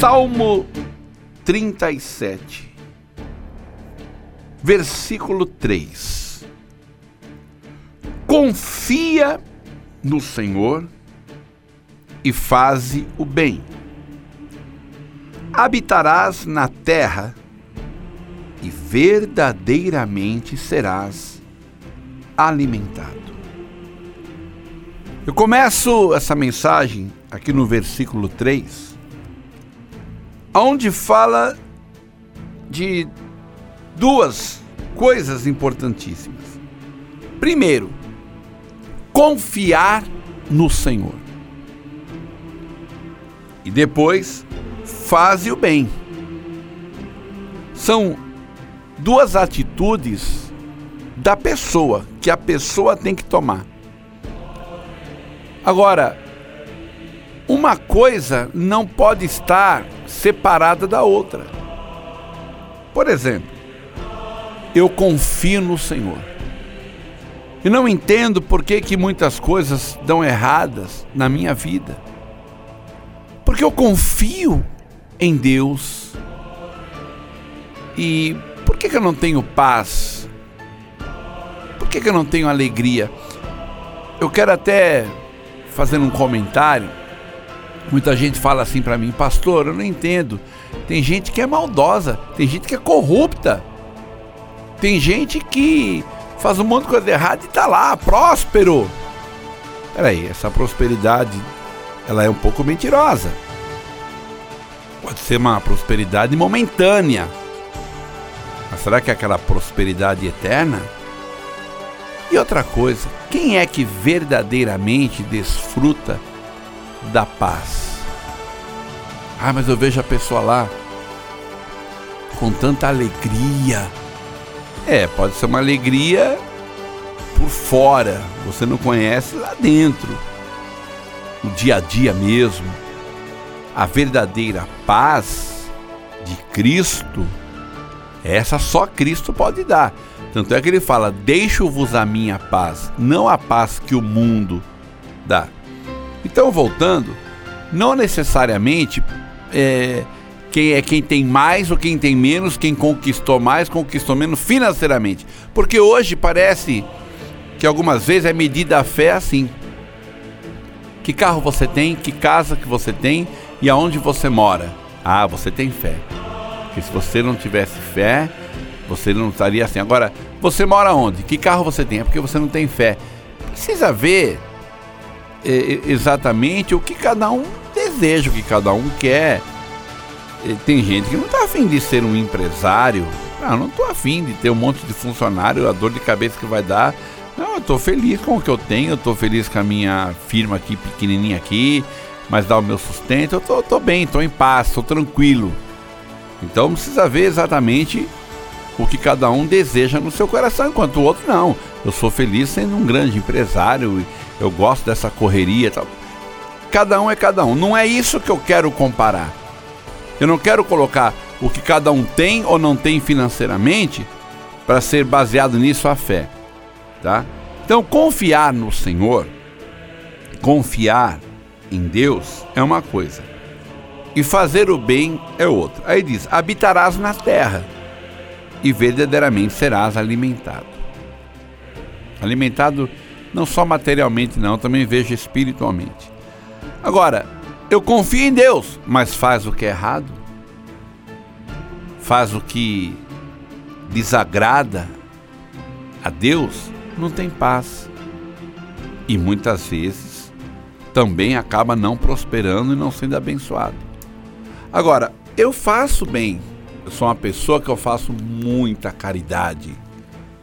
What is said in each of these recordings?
Salmo 37, versículo 3. Confia no Senhor e faze o bem. Habitarás na terra e verdadeiramente serás alimentado. Eu começo essa mensagem aqui no versículo 3, onde fala de duas coisas importantíssimas. Primeiro, confiar no Senhor. E depois, faze o bem. São duas atitudes da pessoa que a pessoa tem que tomar. Agora, uma coisa não pode estar separada da outra. Por exemplo, eu confio no Senhor. E não entendo por que, que muitas coisas dão erradas na minha vida. Porque eu confio em Deus. E por que, que eu não tenho paz? Por que, que eu não tenho alegria? Eu quero até fazendo um comentário, muita gente fala assim para mim, pastor, eu não entendo. Tem gente que é maldosa, tem gente que é corrupta, tem gente que faz um monte de coisa errada e tá lá, próspero. Peraí, essa prosperidade, ela é um pouco mentirosa. Pode ser uma prosperidade momentânea. Mas será que é aquela prosperidade eterna? E outra coisa, quem é que verdadeiramente desfruta da paz? Ah, mas eu vejo a pessoa lá com tanta alegria. É, pode ser uma alegria por fora, você não conhece lá dentro. O dia a dia mesmo. A verdadeira paz de Cristo, essa só Cristo pode dar. Tanto é que ele fala: Deixo-vos a minha paz, não a paz que o mundo dá. Então, voltando, não necessariamente é, quem é quem tem mais ou quem tem menos, quem conquistou mais, conquistou menos financeiramente. Porque hoje parece que algumas vezes é medida a fé assim. Que carro você tem, que casa que você tem e aonde você mora. Ah, você tem fé. Porque se você não tivesse fé, você não estaria assim. Agora, você mora onde? Que carro você tem? É porque você não tem fé. Precisa ver exatamente o que cada um deseja, o que cada um quer. Tem gente que não está afim de ser um empresário. Não, não estou afim de ter um monte de funcionário, a dor de cabeça que vai dar. Não, eu estou feliz com o que eu tenho, estou feliz com a minha firma aqui, pequenininha aqui, mas dá o meu sustento. Eu tô, tô bem, estou em paz, estou tranquilo. Então precisa ver exatamente o que cada um deseja no seu coração, enquanto o outro não. Eu sou feliz sendo um grande empresário, eu gosto dessa correria tal. Cada um é cada um. Não é isso que eu quero comparar. Eu não quero colocar o que cada um tem ou não tem financeiramente para ser baseado nisso a fé, tá? Então, confiar no Senhor, confiar em Deus é uma coisa. E fazer o bem é outra. Aí diz: habitarás na terra e verdadeiramente serás alimentado. Alimentado não só materialmente, não, também vejo espiritualmente. Agora, eu confio em Deus, mas faz o que é errado, faz o que desagrada a Deus, não tem paz. E muitas vezes também acaba não prosperando e não sendo abençoado. Agora, eu faço bem, eu sou uma pessoa que eu faço muita caridade,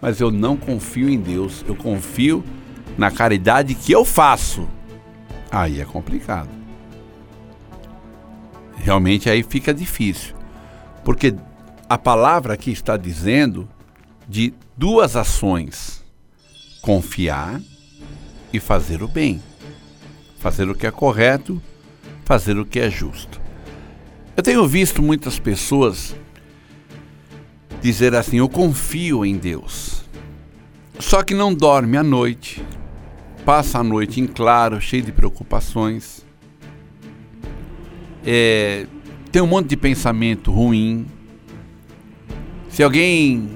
mas eu não confio em Deus, eu confio na caridade que eu faço. Aí é complicado. Realmente aí fica difícil. Porque a palavra aqui está dizendo de duas ações: confiar e fazer o bem. Fazer o que é correto, fazer o que é justo. Eu tenho visto muitas pessoas dizer assim: Eu confio em Deus. Só que não dorme à noite, passa a noite em claro, cheio de preocupações. É, tem um monte de pensamento ruim. Se alguém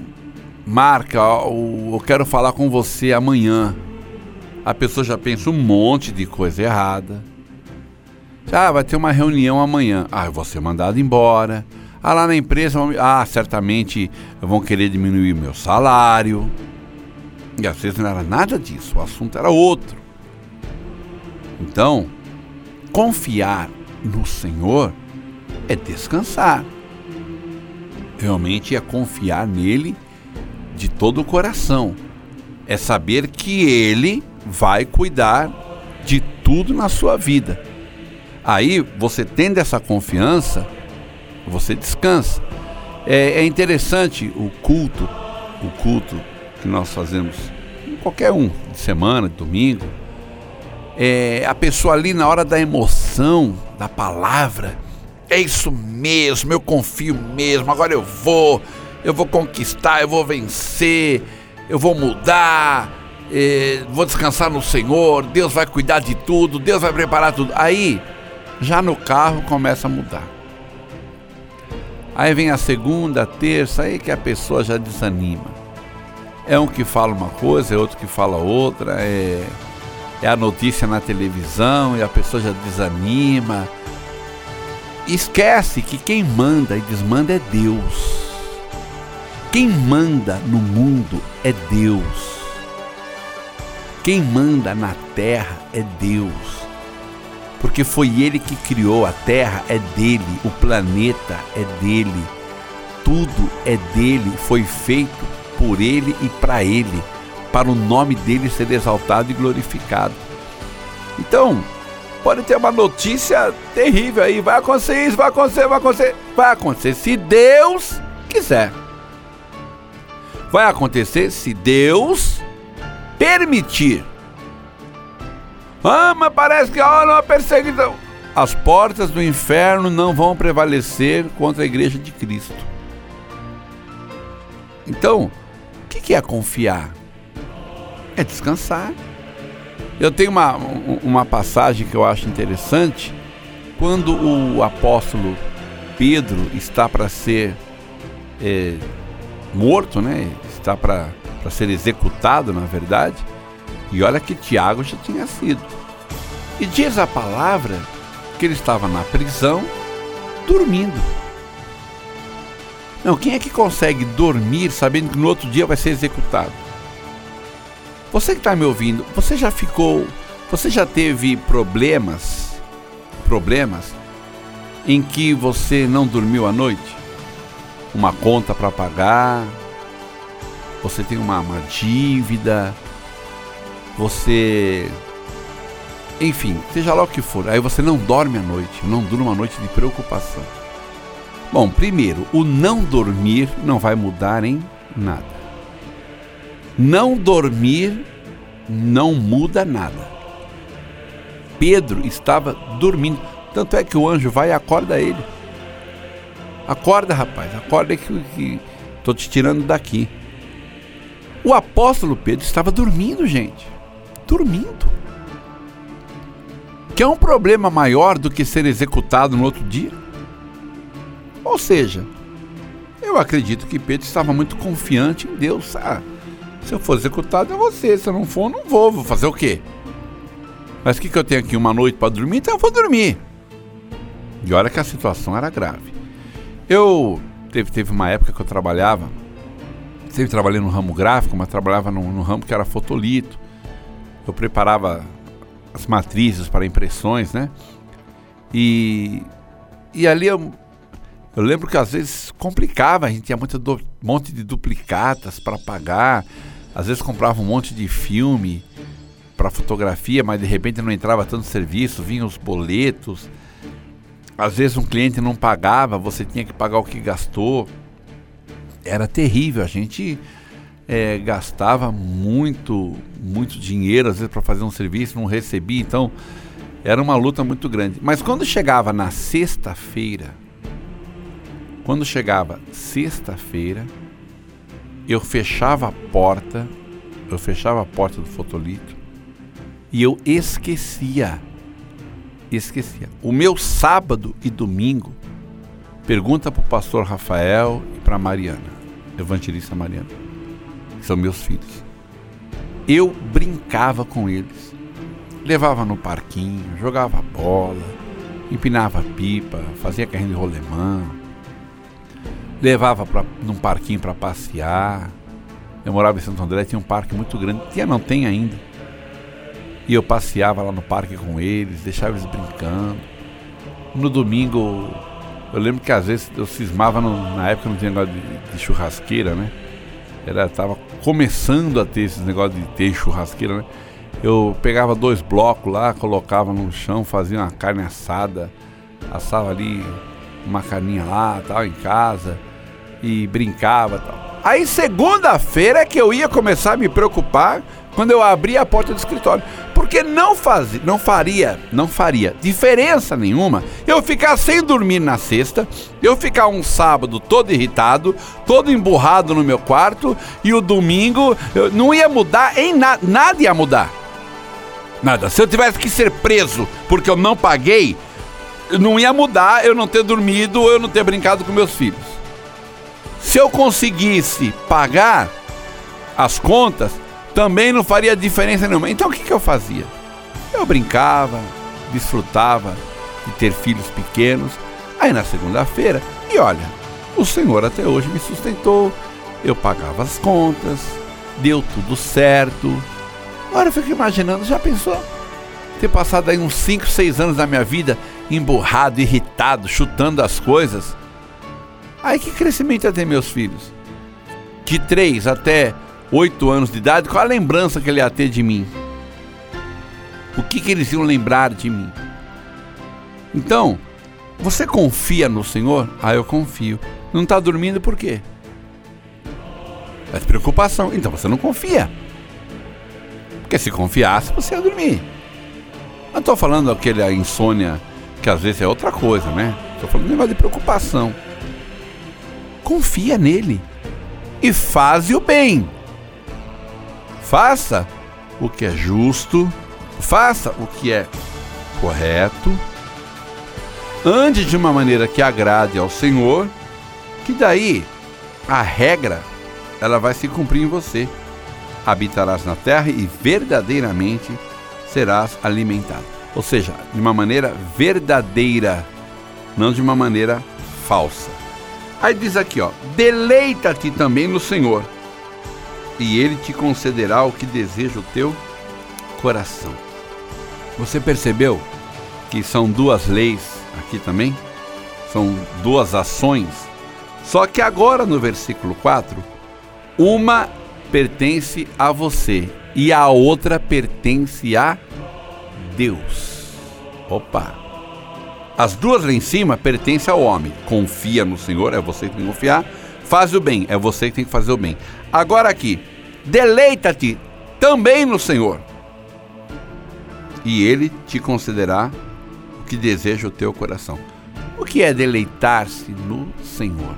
marca, eu quero falar com você amanhã, a pessoa já pensa um monte de coisa errada. Ah, vai ter uma reunião amanhã. Ah, eu vou ser mandado embora. Ah, lá na empresa, ah, certamente vão querer diminuir meu salário. E às vezes não era nada disso, o assunto era outro. Então, confiar no Senhor é descansar. Realmente é confiar nele de todo o coração. É saber que ele vai cuidar de tudo na sua vida. Aí, você tendo essa confiança, você descansa. É, é interessante o culto, o culto que nós fazemos, qualquer um, de semana, de domingo. É, a pessoa ali na hora da emoção, da palavra, é isso mesmo, eu confio mesmo, agora eu vou, eu vou conquistar, eu vou vencer, eu vou mudar, é, vou descansar no Senhor, Deus vai cuidar de tudo, Deus vai preparar tudo. Aí, já no carro começa a mudar. Aí vem a segunda, a terça, aí que a pessoa já desanima. É um que fala uma coisa, é outro que fala outra, é, é a notícia na televisão e a pessoa já desanima. Esquece que quem manda e desmanda é Deus. Quem manda no mundo é Deus. Quem manda na terra é Deus porque foi ele que criou a Terra, é dele, o planeta é dele, tudo é dele, foi feito por ele e para ele, para o nome dele ser exaltado e glorificado. Então, pode ter uma notícia terrível aí, vai acontecer isso, vai acontecer, vai acontecer, vai acontecer se Deus quiser. Vai acontecer se Deus permitir. Ah, mas parece que há uma perseguição. As portas do inferno não vão prevalecer contra a igreja de Cristo. Então, o que é confiar? É descansar. Eu tenho uma, uma passagem que eu acho interessante. Quando o apóstolo Pedro está para ser é, morto, né? está para ser executado, na verdade. E olha que Tiago já tinha sido. E diz a palavra que ele estava na prisão, dormindo. Não, quem é que consegue dormir sabendo que no outro dia vai ser executado? Você que está me ouvindo, você já ficou, você já teve problemas, problemas em que você não dormiu à noite? Uma conta para pagar, você tem uma, uma dívida, você. Enfim, seja lá o que for, aí você não dorme à noite, não durma à noite de preocupação. Bom, primeiro, o não dormir não vai mudar em nada. Não dormir não muda nada. Pedro estava dormindo, tanto é que o anjo vai e acorda ele. Acorda, rapaz, acorda que estou te tirando daqui. O apóstolo Pedro estava dormindo, gente dormindo. Que é um problema maior do que ser executado no outro dia. Ou seja, eu acredito que Pedro estava muito confiante em Deus. Ah, se eu for executado é você, se eu não for, não vou. Vou fazer o quê? Mas o que, que eu tenho aqui? Uma noite para dormir? Então eu vou dormir. E olha que a situação era grave. Eu teve, teve uma época que eu trabalhava, sempre trabalhei no ramo gráfico, mas trabalhava no, no ramo que era fotolito eu preparava as matrizes para impressões, né? E, e ali eu, eu lembro que às vezes complicava, a gente tinha muito do, monte de duplicatas para pagar, às vezes comprava um monte de filme para fotografia, mas de repente não entrava tanto serviço, vinham os boletos. Às vezes um cliente não pagava, você tinha que pagar o que gastou. Era terrível, a gente é, gastava muito, muito dinheiro, às vezes, para fazer um serviço, não recebia, então era uma luta muito grande. Mas quando chegava na sexta-feira, quando chegava sexta-feira, eu fechava a porta, eu fechava a porta do fotolito e eu esquecia, esquecia. O meu sábado e domingo Pergunta para o pastor Rafael e para Mariana, evangelista Mariana, são meus filhos. Eu brincava com eles. Levava no parquinho, jogava bola, empinava pipa, fazia carrinho de rolemã. Levava para num parquinho para passear. Eu morava em Santo André, tinha um parque muito grande, tinha não tem ainda. E eu passeava lá no parque com eles, deixava eles brincando. No domingo, eu lembro que às vezes eu cismava, no, na época não tinha negócio de, de churrasqueira, né? Era, tava começando a ter esses negócios de ter churrasqueira, né? Eu pegava dois blocos lá, colocava no chão, fazia uma carne assada, assava ali uma carninha lá, tal, em casa, e brincava tal. Aí segunda-feira é que eu ia começar a me preocupar quando eu abria a porta do escritório. Porque não fazia, não faria, não faria diferença nenhuma eu ficar sem dormir na sexta, eu ficar um sábado todo irritado, todo emburrado no meu quarto e o domingo não ia mudar em nada, nada ia mudar. Nada. Se eu tivesse que ser preso porque eu não paguei, não ia mudar eu não ter dormido ou eu não ter brincado com meus filhos. Se eu conseguisse pagar as contas, também não faria diferença nenhuma. Então o que, que eu fazia? Eu brincava, desfrutava de ter filhos pequenos. Aí na segunda-feira, e olha, o Senhor até hoje me sustentou, eu pagava as contas, deu tudo certo. Agora eu fico imaginando, já pensou? Ter passado aí uns 5, 6 anos da minha vida emburrado, irritado, chutando as coisas. Aí que crescimento ia ter meus filhos? De 3 até oito anos de idade, qual a lembrança que ele ia ter de mim? O que, que eles iam lembrar de mim? Então, você confia no Senhor? Ah, eu confio. Não está dormindo por quê? É preocupação. Então você não confia. Porque se confiasse, você ia dormir. Não estou falando aquele insônia que às vezes é outra coisa, né? Estou falando de negócio de preocupação. Confia nele e faz o bem. Faça o que é justo, faça o que é correto, ande de uma maneira que agrade ao Senhor, que daí a regra ela vai se cumprir em você. Habitarás na terra e verdadeiramente serás alimentado. Ou seja, de uma maneira verdadeira, não de uma maneira falsa. Aí diz aqui, ó: deleita-te também no Senhor e ele te concederá o que deseja o teu coração. Você percebeu que são duas leis aqui também? São duas ações. Só que agora no versículo 4, uma pertence a você e a outra pertence a Deus. Opa! As duas lá em cima pertencem ao homem. Confia no Senhor, é você que tem que confiar. Faz o bem, é você que tem que fazer o bem. Agora aqui, deleita-te também no Senhor, e Ele te concederá o que deseja o teu coração. O que é deleitar-se no Senhor?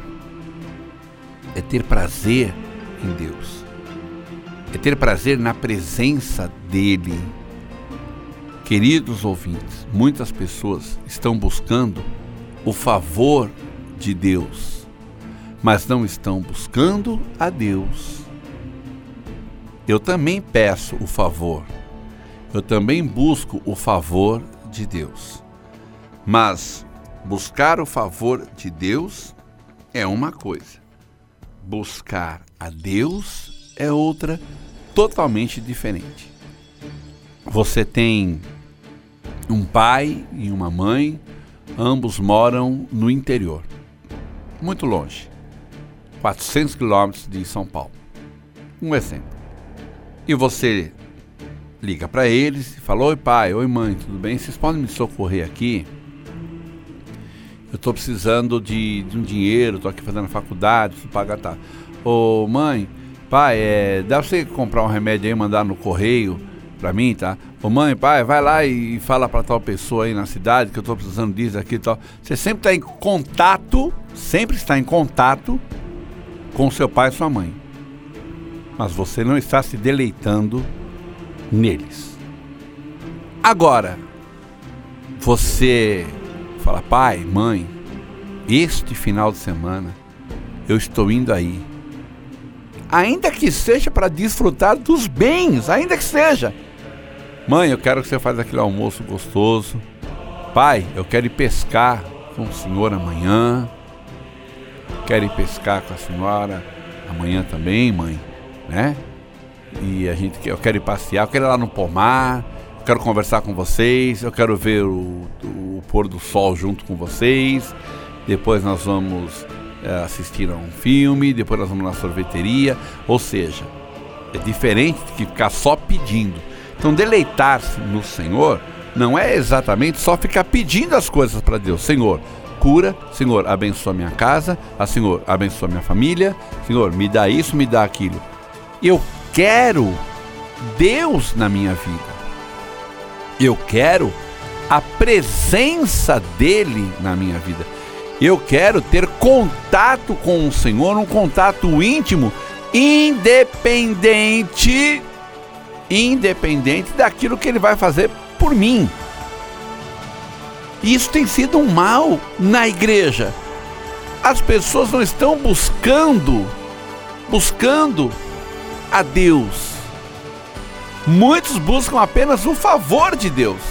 É ter prazer em Deus, é ter prazer na presença dEle. Queridos ouvintes, muitas pessoas estão buscando o favor de Deus, mas não estão buscando a Deus eu também peço o favor, eu também busco o favor de Deus. Mas buscar o favor de Deus é uma coisa, buscar a Deus é outra totalmente diferente. Você tem um pai e uma mãe, ambos moram no interior, muito longe, 400 quilômetros de São Paulo. Um exemplo. E você liga para eles e fala: Oi, pai, oi, mãe, tudo bem? Vocês podem me socorrer aqui? Eu estou precisando de, de, um dinheiro, estou aqui fazendo faculdade, preciso pagar, tá? Ô, mãe, pai, é, dá pra você comprar um remédio aí e mandar no correio para mim, tá? Ô, mãe, pai, vai lá e fala para tal pessoa aí na cidade que eu estou precisando disso, aqui e tal. Você sempre está em contato, sempre está em contato com seu pai e sua mãe mas você não está se deleitando neles. Agora, você fala, pai, mãe, este final de semana eu estou indo aí. Ainda que seja para desfrutar dos bens, ainda que seja. Mãe, eu quero que você faça aquele almoço gostoso. Pai, eu quero ir pescar com o senhor amanhã. Quero ir pescar com a senhora amanhã também, mãe, né? E a gente, eu quero ir passear, eu quero ir lá no pomar, eu quero conversar com vocês, eu quero ver o, o pôr do sol junto com vocês. Depois nós vamos é, assistir a um filme, depois nós vamos na sorveteria. Ou seja, é diferente de ficar só pedindo. Então, deleitar-se no Senhor não é exatamente só ficar pedindo as coisas para Deus. Senhor, cura, Senhor, abençoa minha casa, ah, Senhor, abençoa minha família, Senhor, me dá isso, me dá aquilo. Eu quero Deus na minha vida. Eu quero a presença dele na minha vida. Eu quero ter contato com o Senhor, um contato íntimo, independente independente daquilo que ele vai fazer por mim. Isso tem sido um mal na igreja. As pessoas não estão buscando buscando a Deus. Muitos buscam apenas o favor de Deus.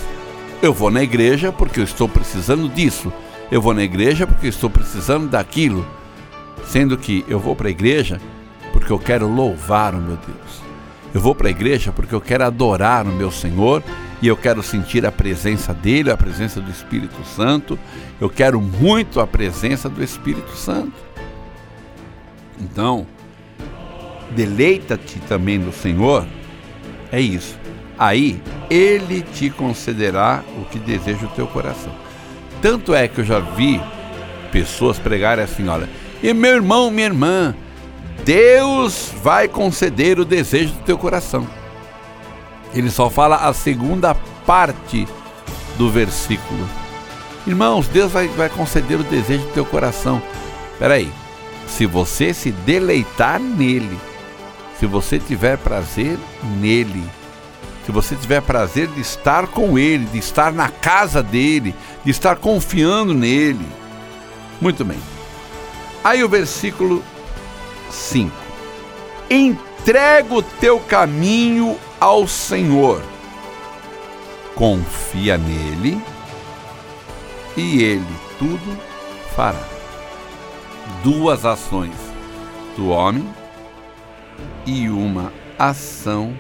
Eu vou na igreja porque eu estou precisando disso. Eu vou na igreja porque eu estou precisando daquilo. Sendo que eu vou para a igreja porque eu quero louvar o meu Deus. Eu vou para a igreja porque eu quero adorar o meu Senhor e eu quero sentir a presença dele, a presença do Espírito Santo. Eu quero muito a presença do Espírito Santo. Então, deleita-te também no Senhor, é isso. Aí ele te concederá o que deseja o teu coração. Tanto é que eu já vi pessoas pregarem assim: olha, e meu irmão, minha irmã, Deus vai conceder o desejo do teu coração. Ele só fala a segunda parte do versículo. Irmãos, Deus vai, vai conceder o desejo do teu coração. Peraí, se você se deleitar nele, se você tiver prazer nele, se você tiver prazer de estar com ele, de estar na casa dele, de estar confiando nele. Muito bem. Aí o versículo 5. Entrega o teu caminho ao Senhor. Confia nele e ele tudo fará. Duas ações do homem e uma ação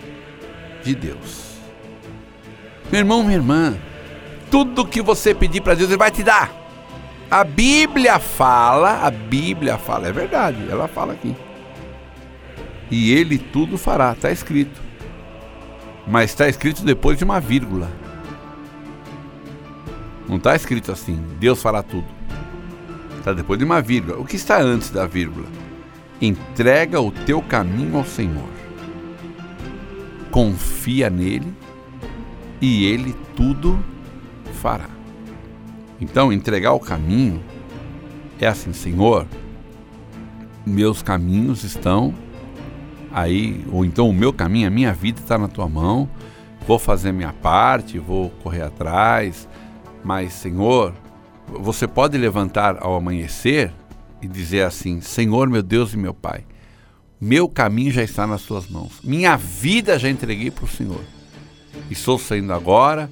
de Deus. Meu irmão, minha irmã, tudo que você pedir para Deus, Ele vai te dar. A Bíblia fala, a Bíblia fala, é verdade, ela fala aqui. E Ele tudo fará, está escrito. Mas está escrito depois de uma vírgula. Não está escrito assim, Deus fará tudo. Está depois de uma vírgula. O que está antes da vírgula? Entrega o teu caminho ao Senhor confia nele e ele tudo fará. Então, entregar o caminho é assim, Senhor, meus caminhos estão aí, ou então o meu caminho, a minha vida está na tua mão, vou fazer minha parte, vou correr atrás, mas, Senhor, você pode levantar ao amanhecer e dizer assim: Senhor, meu Deus e meu Pai, meu caminho já está nas tuas mãos. Minha vida já entreguei para o Senhor. Estou saindo agora,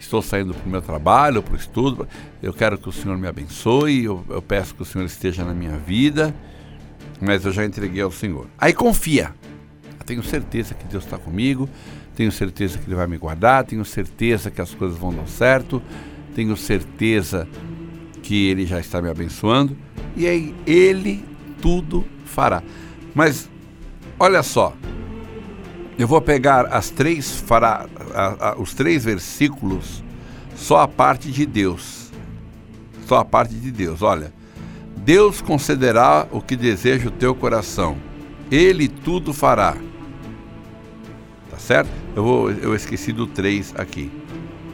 estou saindo para o meu trabalho, para o estudo. Eu quero que o Senhor me abençoe, eu, eu peço que o Senhor esteja na minha vida, mas eu já entreguei ao Senhor. Aí confia. Tenho certeza que Deus está comigo, tenho certeza que Ele vai me guardar, tenho certeza que as coisas vão dar certo, tenho certeza que Ele já está me abençoando, e aí Ele tudo fará. Mas olha só, eu vou pegar as três a, a, os três versículos, só a parte de Deus. Só a parte de Deus. Olha, Deus concederá o que deseja o teu coração. Ele tudo fará. Tá certo? Eu vou, eu esqueci do 3 aqui.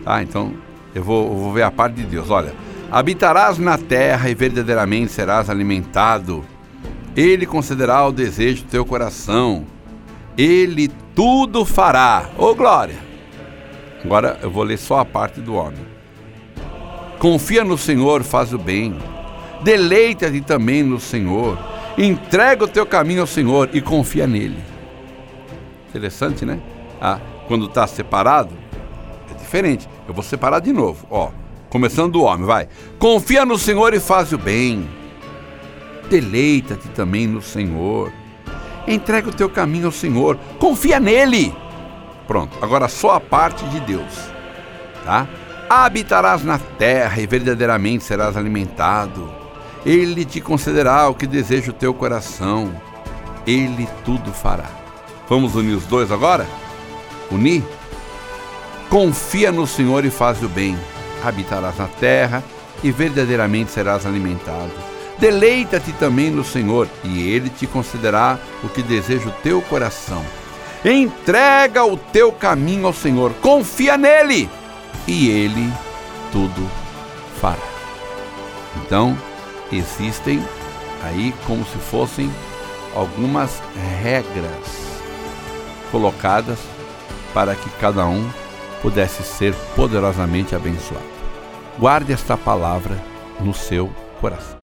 Tá? Então, eu vou, eu vou ver a parte de Deus. Olha, habitarás na terra e verdadeiramente serás alimentado ele concederá o desejo do teu coração. Ele tudo fará. Ô glória! Agora eu vou ler só a parte do homem. Confia no Senhor, faz o bem. Deleita-te também no Senhor. Entrega o teu caminho ao Senhor e confia nele. Interessante, né? Ah, quando está separado, é diferente. Eu vou separar de novo. Ó, começando do homem, vai. Confia no Senhor e faz o bem. Deleita-te também no Senhor. Entrega o teu caminho ao Senhor. Confia nele. Pronto, agora só a parte de Deus. Tá? Habitarás na terra e verdadeiramente serás alimentado. Ele te concederá o que deseja o teu coração. Ele tudo fará. Vamos unir os dois agora? Unir? Confia no Senhor e faz o bem. Habitarás na terra e verdadeiramente serás alimentado. Deleita-te também no Senhor, e Ele te concederá o que deseja o teu coração. Entrega o teu caminho ao Senhor, confia nele, e Ele tudo fará. Então, existem aí como se fossem algumas regras colocadas para que cada um pudesse ser poderosamente abençoado. Guarde esta palavra no seu coração.